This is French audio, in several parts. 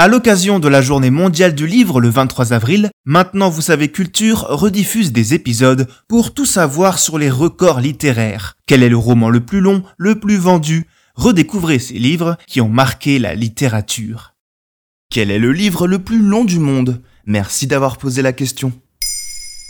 À l'occasion de la journée mondiale du livre le 23 avril, Maintenant vous savez culture rediffuse des épisodes pour tout savoir sur les records littéraires. Quel est le roman le plus long, le plus vendu? Redécouvrez ces livres qui ont marqué la littérature. Quel est le livre le plus long du monde? Merci d'avoir posé la question.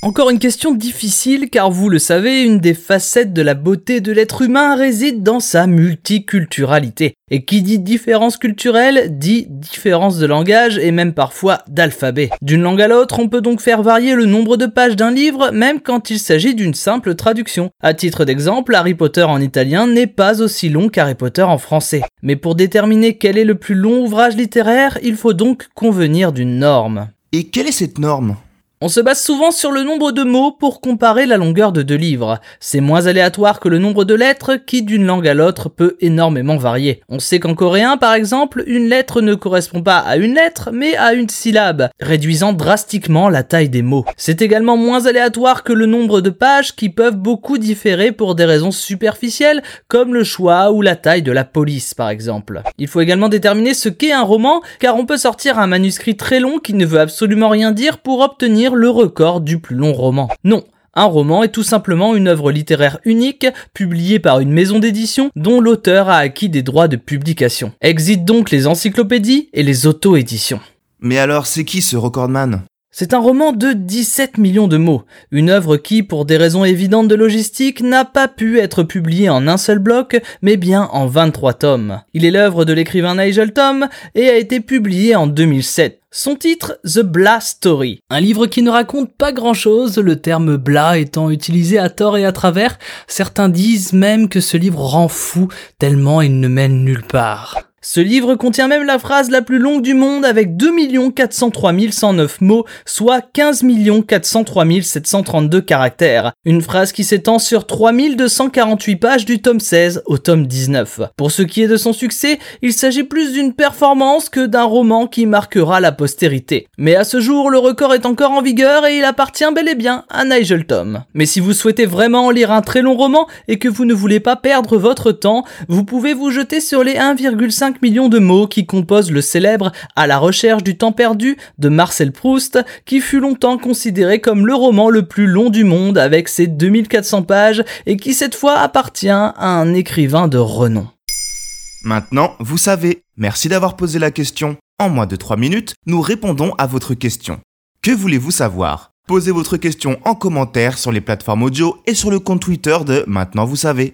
Encore une question difficile car vous le savez, une des facettes de la beauté de l'être humain réside dans sa multiculturalité. Et qui dit différence culturelle dit différence de langage et même parfois d'alphabet. D'une langue à l'autre, on peut donc faire varier le nombre de pages d'un livre même quand il s'agit d'une simple traduction. À titre d'exemple, Harry Potter en italien n'est pas aussi long qu'Harry Potter en français. Mais pour déterminer quel est le plus long ouvrage littéraire, il faut donc convenir d'une norme. Et quelle est cette norme? On se base souvent sur le nombre de mots pour comparer la longueur de deux livres. C'est moins aléatoire que le nombre de lettres qui d'une langue à l'autre peut énormément varier. On sait qu'en coréen par exemple, une lettre ne correspond pas à une lettre mais à une syllabe, réduisant drastiquement la taille des mots. C'est également moins aléatoire que le nombre de pages qui peuvent beaucoup différer pour des raisons superficielles comme le choix ou la taille de la police par exemple. Il faut également déterminer ce qu'est un roman car on peut sortir un manuscrit très long qui ne veut absolument rien dire pour obtenir le record du plus long roman. Non, un roman est tout simplement une œuvre littéraire unique, publiée par une maison d'édition dont l'auteur a acquis des droits de publication. Exit donc les encyclopédies et les auto-éditions. Mais alors, c'est qui ce recordman? C'est un roman de 17 millions de mots, une œuvre qui, pour des raisons évidentes de logistique, n'a pas pu être publiée en un seul bloc, mais bien en 23 tomes. Il est l'œuvre de l'écrivain Nigel Tom et a été publié en 2007. Son titre, The Blah Story. Un livre qui ne raconte pas grand chose, le terme blah étant utilisé à tort et à travers. Certains disent même que ce livre rend fou, tellement il ne mène nulle part. Ce livre contient même la phrase la plus longue du monde avec 2 403 109 mots, soit 15 403 732 caractères. Une phrase qui s'étend sur 3248 pages du tome 16 au tome 19. Pour ce qui est de son succès, il s'agit plus d'une performance que d'un roman qui marquera la postérité. Mais à ce jour, le record est encore en vigueur et il appartient bel et bien à Nigel Tom. Mais si vous souhaitez vraiment lire un très long roman et que vous ne voulez pas perdre votre temps, vous pouvez vous jeter sur les 1,5 millions de mots qui composent le célèbre À la recherche du temps perdu de Marcel Proust, qui fut longtemps considéré comme le roman le plus long du monde avec ses 2400 pages et qui cette fois appartient à un écrivain de renom. Maintenant, vous savez. Merci d'avoir posé la question. En moins de 3 minutes, nous répondons à votre question. Que voulez-vous savoir? Posez votre question en commentaire sur les plateformes audio et sur le compte Twitter de Maintenant vous savez.